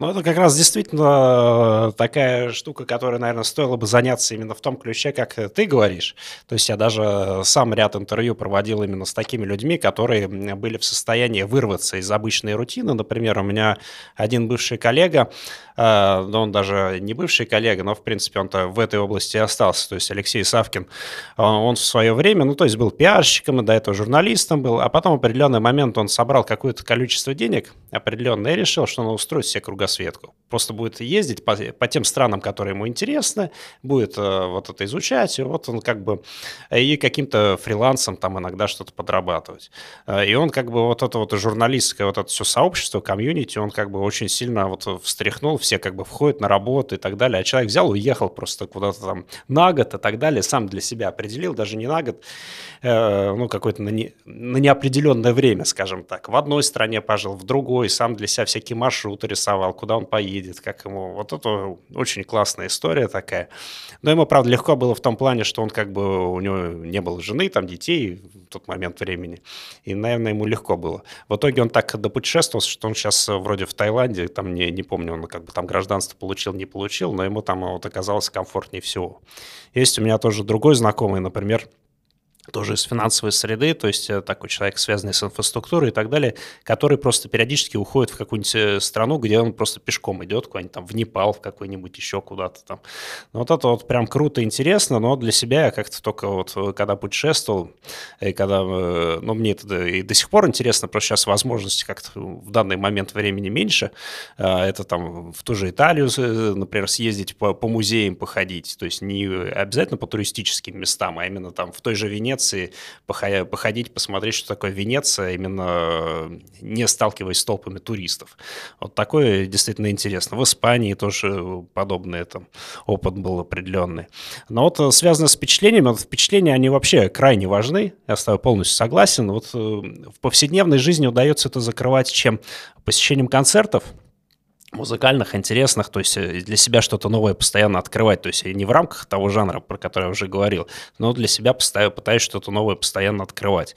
Ну, это как раз действительно э, такая штука, которой, наверное, стоило бы заняться именно в том ключе, как ты говоришь. То есть я даже сам ряд интервью проводил именно с такими людьми, которые были в состоянии вырваться из обычной рутины. Например, у меня один бывший коллега, э, он даже не бывший коллега, но, в принципе, он-то в этой области остался. То есть Алексей Савкин, он в свое время, ну, то есть был пиарщиком, и до этого журналистом был, а потом в определенный момент он собрал какое-то количество денег определенное и решил, что он устроит себе кругосветку. Просто будет ездить по, по тем странам, которые ему интересны, будет э, вот это изучать, и вот он как бы и каким-то фрилансом там иногда что-то подрабатывать. Э, и он как бы вот это вот журналистское, вот это все сообщество, комьюнити, он как бы очень сильно вот встряхнул, все как бы входят на работу и так далее, а человек взял, уехал просто куда-то там на год и так далее, сам для себя определил, даже не на год, э, ну какое-то на, не, на неопределенное время, скажем так. В одной стране пожил, в другой, сам для себя всякие маршруты рисовал, куда он поедет, как ему. Вот это очень классная история такая. Но ему, правда, легко было в том плане, что он как бы, у него не было жены, там, детей в тот момент времени. И, наверное, ему легко было. В итоге он так допутешествовал, что он сейчас вроде в Таиланде, там, не, не помню, он как бы там гражданство получил, не получил, но ему там вот оказалось комфортнее всего. Есть у меня тоже другой знакомый, например, тоже из финансовой среды, то есть э, такой человек, связанный с инфраструктурой и так далее, который просто периодически уходит в какую-нибудь э, страну, где он просто пешком идет, куда-нибудь там в Непал, в какой-нибудь еще куда-то там. Ну, вот это вот прям круто, интересно, но для себя я как-то только вот э, когда путешествовал, и когда, ну, мне это и до сих пор интересно, просто сейчас возможности как-то в данный момент времени меньше, это там в ту же Италию, например, съездить по, по музеям, походить, то есть не обязательно по туристическим местам, а именно там в той же Венеции Венеции, походить, посмотреть, что такое Венеция, именно э, не сталкиваясь с толпами туристов. Вот такое действительно интересно. В Испании тоже подобный там опыт был определенный. Но вот э, связано с впечатлениями, вот впечатления, они вообще крайне важны, я с тобой полностью согласен. Вот э, в повседневной жизни удается это закрывать чем? Посещением концертов – музыкальных, интересных, то есть э, для себя что-то новое постоянно открывать, то есть не в рамках того жанра, про который я уже говорил, но для себя постоянно, пытаюсь что-то новое постоянно открывать.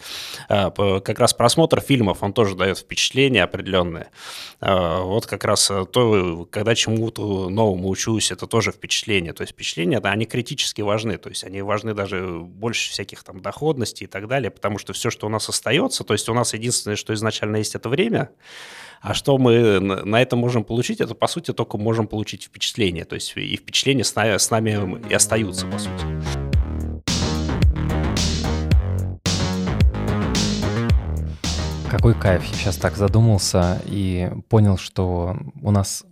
А, как раз просмотр фильмов, он тоже дает впечатление определенное. А, вот как раз э, то, когда чему-то новому учусь, это тоже впечатление. То есть впечатления, да, они критически важны, то есть они важны даже больше всяких там доходностей и так далее, потому что все, что у нас остается, то есть у нас единственное, что изначально есть, это время, а что мы на это можем получить, это, по сути, только можем получить впечатление. То есть и впечатления с нами, с нами и остаются, по сути. Какой кайф. Я сейчас так задумался и понял, что у нас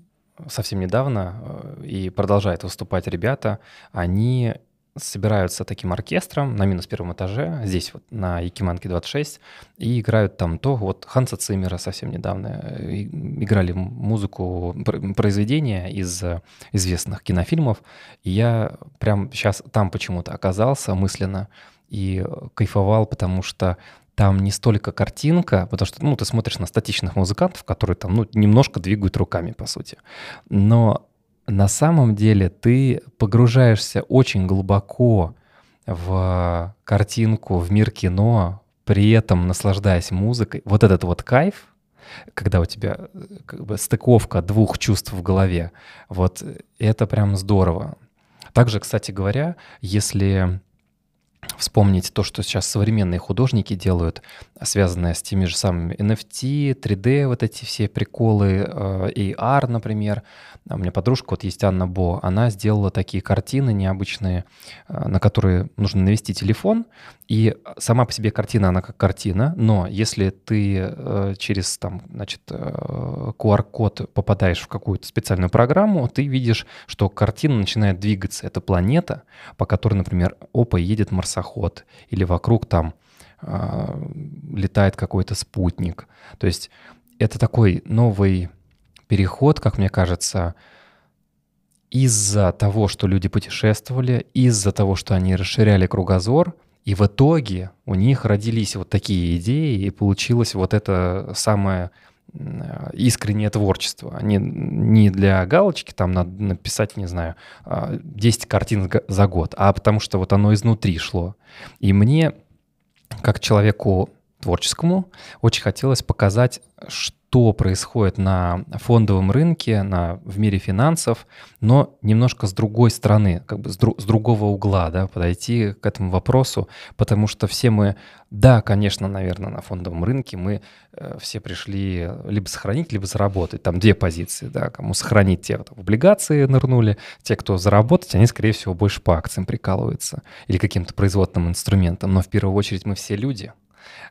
совсем недавно э, и продолжают выступать ребята, они собираются таким оркестром на минус первом этаже, здесь вот на Якиманке 26, и играют там то, вот Ханса Циммера совсем недавно э, играли музыку, произведения из известных кинофильмов, и я прям сейчас там почему-то оказался мысленно и кайфовал, потому что там не столько картинка, потому что, ну, ты смотришь на статичных музыкантов, которые там, ну, немножко двигают руками, по сути. Но на самом деле ты погружаешься очень глубоко в картинку, в мир кино, при этом наслаждаясь музыкой. Вот этот вот кайф, когда у тебя э, как бы стыковка двух чувств в голове, вот это прям здорово. Также, кстати говоря, если вспомнить то, что сейчас современные художники делают, связанное с теми же самыми NFT, 3D, вот эти все приколы, э, AR, например. У меня подружка, вот есть Анна Бо, она сделала такие картины необычные, э, на которые нужно навести телефон, и сама по себе картина, она как картина, но если ты э, через там, значит, QR-код попадаешь в какую-то специальную программу, ты видишь, что картина начинает двигаться. Это планета, по которой, например, опа, едет марсоход, или вокруг там а, летает какой-то спутник. То есть это такой новый переход, как мне кажется, из-за того, что люди путешествовали, из-за того, что они расширяли кругозор, и в итоге у них родились вот такие идеи, и получилось вот это самое искреннее творчество. Не, не для галочки, там надо написать, не знаю, 10 а, картин за год, а потому что вот оно изнутри шло. И мне как человеку творческому очень хотелось показать, что происходит на фондовом рынке, на, в мире финансов, но немножко с другой стороны, как бы с, дру, с другого угла, да, подойти к этому вопросу, потому что все мы, да, конечно, наверное, на фондовом рынке мы э, все пришли либо сохранить, либо заработать. Там две позиции, да, кому сохранить, те вот, в облигации нырнули, те, кто заработать, они, скорее всего, больше по акциям прикалываются или каким-то производственным инструментом. Но в первую очередь мы все люди —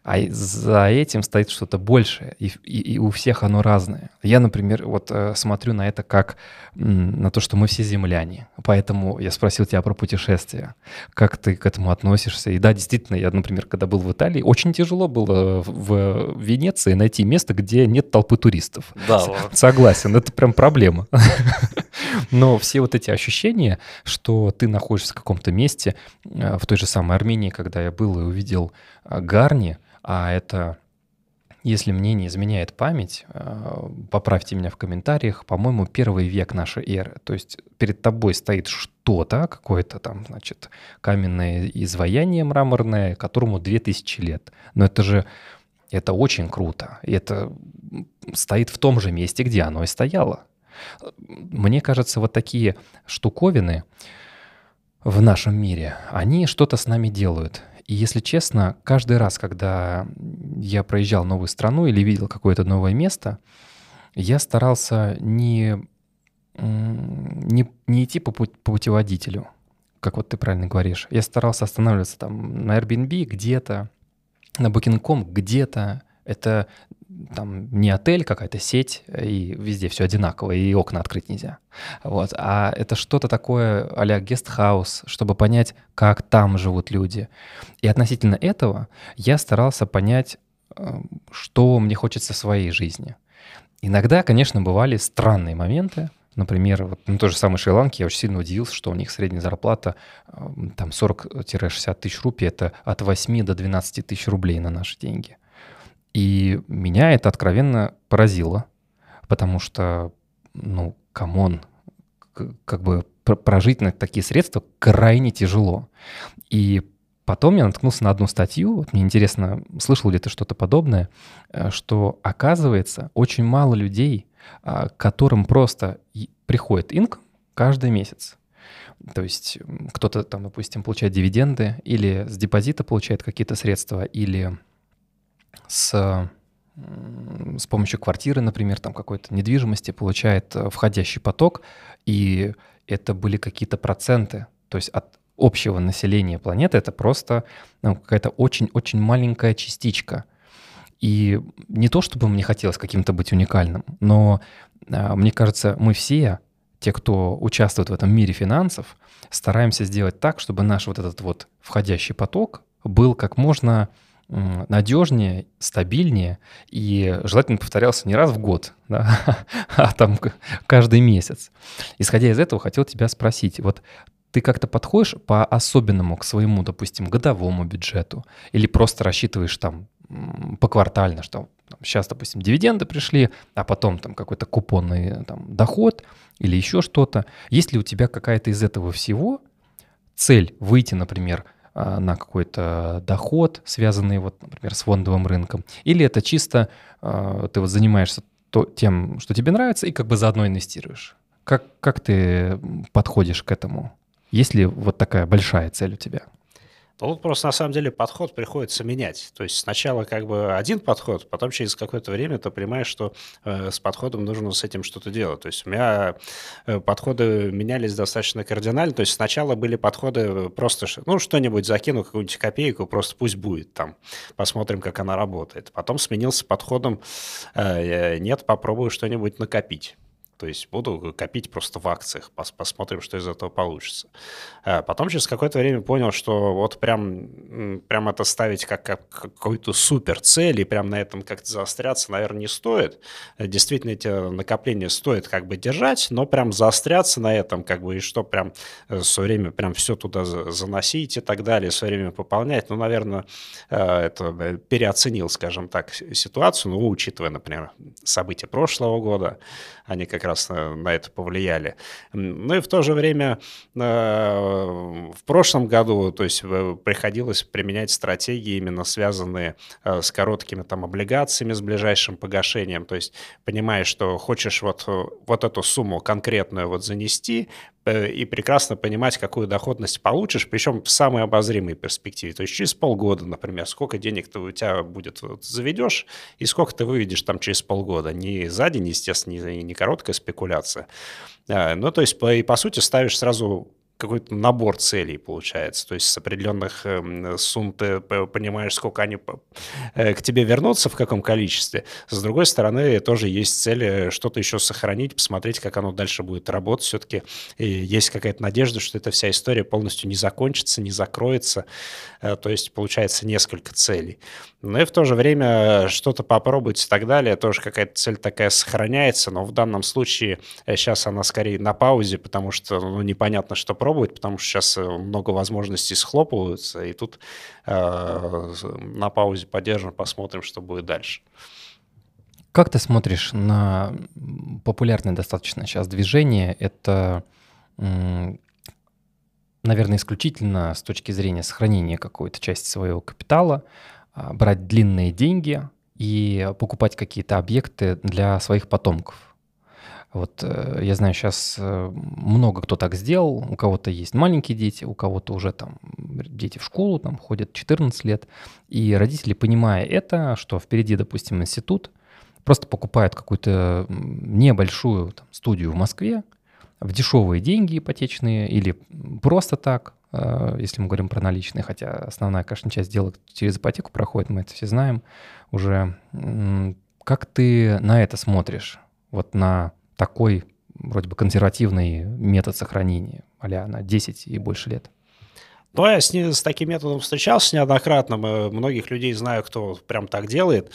а за этим стоит что-то большее, и, и, и у всех оно разное. Я, например, вот э, смотрю на это как на то, что мы все земляне, поэтому я спросил тебя про путешествия, как ты к этому относишься. И да, действительно, я, например, когда был в Италии, очень тяжело было в Венеции найти место, где нет толпы туристов. Да, согласен, это прям проблема. (laughs) Но все вот эти ощущения, что ты находишься в каком-то месте, э, в той же самой Армении, когда я был и увидел Гарни, а это, если мне не изменяет память, э, поправьте меня в комментариях, по-моему, первый век нашей эры. То есть перед тобой стоит что-то, какое-то там, значит, каменное изваяние мраморное, которому 2000 лет. Но это же, это очень круто. И это стоит в том же месте, где оно и стояло. Мне кажется, вот такие штуковины в нашем мире, они что-то с нами делают. И если честно, каждый раз, когда я проезжал новую страну или видел какое-то новое место, я старался не, не, не идти по, по путеводителю, как вот ты правильно говоришь. Я старался останавливаться там на Airbnb где-то, на Booking.com где-то. Это там не отель, какая-то сеть, и везде все одинаково, и окна открыть нельзя. Вот. А это что-то такое а-ля гестхаус, чтобы понять, как там живут люди. И относительно этого я старался понять, э, что мне хочется в своей жизни. Иногда, конечно, бывали странные моменты, Например, вот на той же самой Шри-Ланке я очень сильно удивился, что у них средняя зарплата э, там 40-60 тысяч рупий, это от 8 до 12 тысяч рублей на наши деньги. И меня это откровенно поразило, потому что, ну, come on, как бы прожить на такие средства крайне тяжело. И потом я наткнулся на одну статью, вот мне интересно, слышал ли ты что-то подобное, э, что оказывается очень мало людей, а, которым просто приходит income каждый месяц. То есть кто-то там, допустим, получает дивиденды или с депозита получает какие-то средства, или с с помощью квартиры, например, там какой-то недвижимости получает э, входящий поток, и это были какие-то проценты, то есть от общего населения планеты это просто ну, какая-то очень-очень маленькая частичка. И не то, чтобы мне хотелось каким-то быть уникальным, но а, мне кажется, мы все, те, кто участвует в этом мире финансов, стараемся сделать так, чтобы наш вот этот вот входящий поток был как можно надежнее, стабильнее и желательно повторялся не раз в год, (laughs) да, а там каждый месяц. Исходя из этого, хотел тебя спросить, вот ты как-то подходишь по-особенному к своему, допустим, годовому бюджету или просто рассчитываешь там поквартально, что там, сейчас, допустим, дивиденды пришли, а потом там какой-то купонный там, доход или еще что-то. Есть ли у тебя какая-то из этого всего цель выйти, например, на какой-то доход, связанный, вот, например, с фондовым рынком? Или это чисто а, ты вот занимаешься тем, что тебе нравится, и как бы заодно инвестируешь? Как, как ты подходишь к этому? Есть ли вот такая большая цель у тебя? То тут просто на самом деле подход приходится менять. То есть сначала как бы один подход, потом через какое-то время ты понимаешь, что э, с подходом нужно с этим что-то делать. То есть у меня э, подходы менялись достаточно кардинально. То есть сначала были подходы просто, ну, что-нибудь закину, какую-нибудь копейку, просто пусть будет там. Посмотрим, как она работает. Потом сменился подходом, э, нет, попробую что-нибудь накопить. То есть буду копить просто в акциях, пос посмотрим, что из этого получится. А потом через какое-то время понял, что вот прям, прям это ставить как, как какую-то супер цель и прям на этом как-то заостряться, наверное, не стоит. Действительно, эти накопления стоит как бы держать, но прям заостряться на этом, как бы, и что прям э, все время прям все туда заносить и так далее, все время пополнять, ну, наверное, э, это э, переоценил, скажем так, ситуацию, ну, учитывая, например, события прошлого года, они как раз на, на это повлияли. Ну и в то же время э, в прошлом году, то есть э, приходилось применять стратегии именно связанные э, с короткими там облигациями, с ближайшим погашением, то есть понимаешь, что хочешь вот, вот эту сумму конкретную вот занести, Э, и прекрасно понимать, какую доходность получишь, причем в самой обозримой перспективе. То есть через полгода, например, сколько денег ты у тебя будет вот, заведешь и сколько ты выведешь там через полгода. Не за день, естественно, не, не короткая спекуляция. А, ну, то есть, по, и по сути, ставишь сразу какой-то набор целей получается. То есть с определенных эм, сумм ты понимаешь, сколько они э, к тебе вернутся, в каком количестве. С другой стороны, тоже есть цель э, что-то еще сохранить, посмотреть, как оно дальше будет работать. Все-таки есть какая-то надежда, что эта вся история полностью не закончится, не закроется. Э, то есть получается несколько целей. Но и в то же время что-то попробовать и так далее. Тоже какая-то цель такая сохраняется, но в данном случае сейчас она скорее на паузе, потому что ну, непонятно, что пробовать, потому что сейчас э, много возможностей схлопываются, и тут э, на паузе поддержим, посмотрим, что будет дальше. Как ты смотришь на популярное достаточно сейчас движение? Это, наверное, исключительно с точки зрения сохранения какой-то части своего капитала, а, брать длинные деньги и покупать какие-то объекты для своих потомков. Вот э, я знаю, сейчас э, много кто так сделал. У кого-то есть маленькие дети, у кого-то уже там дети в школу там ходят 14 лет. И родители, понимая это, что впереди, допустим, институт, просто покупают какую-то небольшую там, студию в Москве в дешевые деньги ипотечные или просто так, э, если мы говорим про наличные, хотя основная, конечно, часть сделок через ипотеку проходит, мы это все знаем уже. Как ты на это смотришь? Вот на такой вроде бы консервативный метод сохранения, а на 10 и больше лет. Ну, я с, ним, с таким методом встречался неоднократно. Многих людей знаю, кто прям так делает.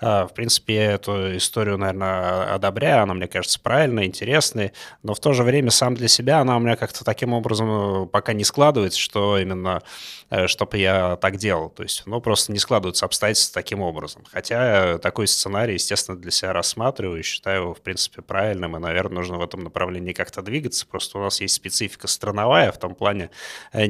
А, в принципе, я эту историю, наверное, одобряю. Она, мне кажется, правильной, интересной. Но в то же время сам для себя она у меня как-то таким образом э, пока не складывается, что именно э, чтобы я так делал. То есть, ну, просто не складываются обстоятельства таким образом. Хотя такой сценарий, естественно, для себя рассматриваю и считаю его, в принципе, правильным. И, наверное, нужно в этом направлении как-то двигаться. Просто у нас есть специфика страновая в том плане э,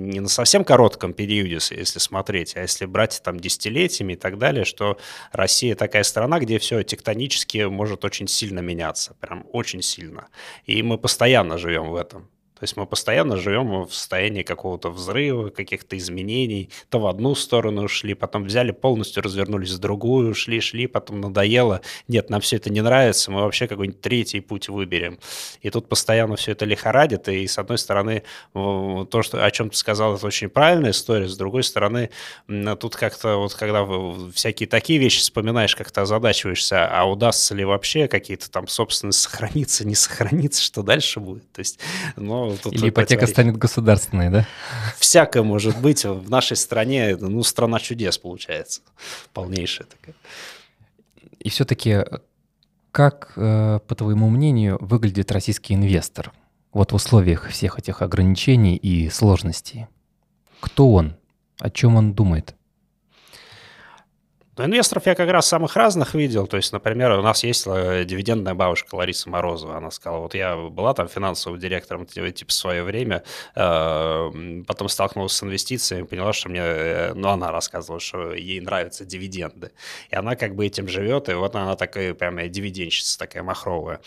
не, на совсем коротком периоде, если смотреть, а если брать там десятилетиями и так далее, что Россия такая страна, где все тектонически может очень сильно меняться, прям очень сильно. И мы постоянно живем в этом. То есть мы постоянно живем в состоянии какого-то взрыва, каких-то изменений. То в одну сторону ушли, потом взяли, полностью развернулись в другую, ушли, шли, потом надоело. Нет, нам все это не нравится, мы вообще какой-нибудь третий путь выберем. И тут постоянно все это лихорадит. И с одной стороны, то, что, о чем ты сказал, это очень правильная история. С другой стороны, тут как-то вот когда всякие такие вещи вспоминаешь, как-то озадачиваешься, а удастся ли вообще какие-то там собственность сохраниться, не сохраниться, что дальше будет. То есть, ну, тут Или ипотека станет государственной, да? Всякое может быть. В нашей стране, ну, страна чудес получается. Полнейшая такая. И все-таки, как, э, по твоему мнению, выглядит российский инвестор? Вот в условиях всех этих ограничений и сложностей. Кто он? О чем он думает? Ну, инвесторов я как раз самых разных видел. То есть, например, у нас есть э, дивидендная бабушка Лариса Морозова. Она сказала, вот я была там финансовым директором типа, типа в свое время, э, потом столкнулась с инвестициями, поняла, что мне... Э, ну, она рассказывала, что ей нравятся дивиденды. И она как бы этим живет, и вот она такая прям дивидендщица такая махровая.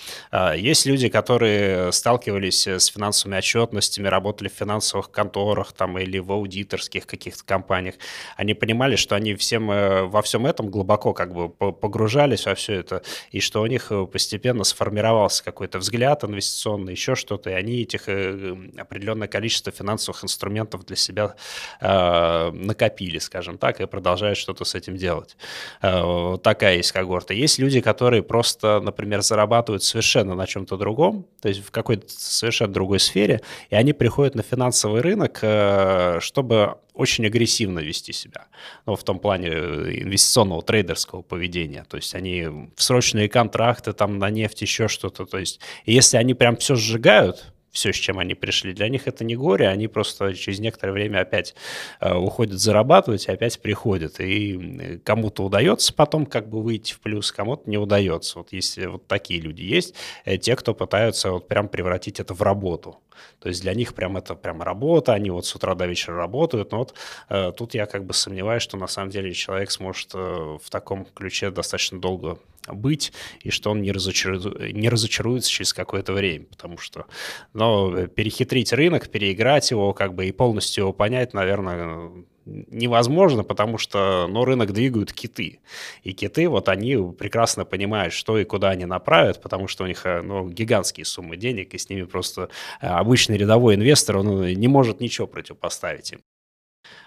Есть люди, которые сталкивались с финансовыми отчетностями, работали в финансовых конторах там или в аудиторских каких-то компаниях. Они понимали, что они всем во всем всем этом глубоко как бы погружались во все это, и что у них э, постепенно сформировался какой-то взгляд инвестиционный, еще что-то, и они этих э, определенное количество финансовых инструментов для себя э, накопили, скажем так, и продолжают что-то с этим делать. Э, такая есть когорта. Есть люди, которые просто, например, зарабатывают совершенно на чем-то другом, то есть в какой-то совершенно другой сфере, и они приходят на финансовый рынок, э, чтобы очень агрессивно вести себя. Ну, в том плане э, инвестиционного трейдерского поведения. То есть они в срочные контракты там на нефть, еще что-то. То есть если они прям все сжигают, все, с чем они пришли. Для них это не горе, они просто через некоторое время опять э, уходят зарабатывать и опять приходят. И кому-то удается потом как бы выйти в плюс, кому-то не удается. Вот если вот такие люди есть, э, те, кто пытаются вот прям превратить это в работу. То есть для них прям это прям работа, они вот с утра до вечера работают. Но вот э, тут я как бы сомневаюсь, что на самом деле человек сможет э, в таком ключе достаточно долго быть, и что он не, разочару... не разочаруется через какое-то время, потому что но перехитрить рынок, переиграть его, как бы и полностью его понять, наверное, невозможно, потому что ну, рынок двигают киты. И киты, вот они прекрасно понимают, что и куда они направят, потому что у них ну, гигантские суммы денег, и с ними просто э, обычный рядовой инвестор он не может ничего противопоставить им.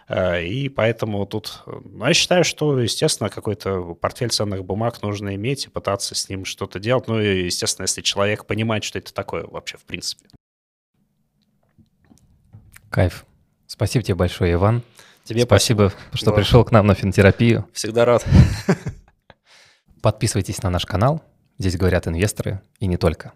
Э, и поэтому тут, ну, я считаю, что, естественно, какой-то портфель ценных бумаг нужно иметь и пытаться с ним что-то делать. Ну и, естественно, если человек понимает, что это такое вообще в принципе. Кайф. Спасибо тебе большое, Иван. Тебе спасибо, спасибо. что да. пришел к нам на финтерапию. Всегда рад. Подписывайтесь на наш канал. Здесь говорят инвесторы и не только.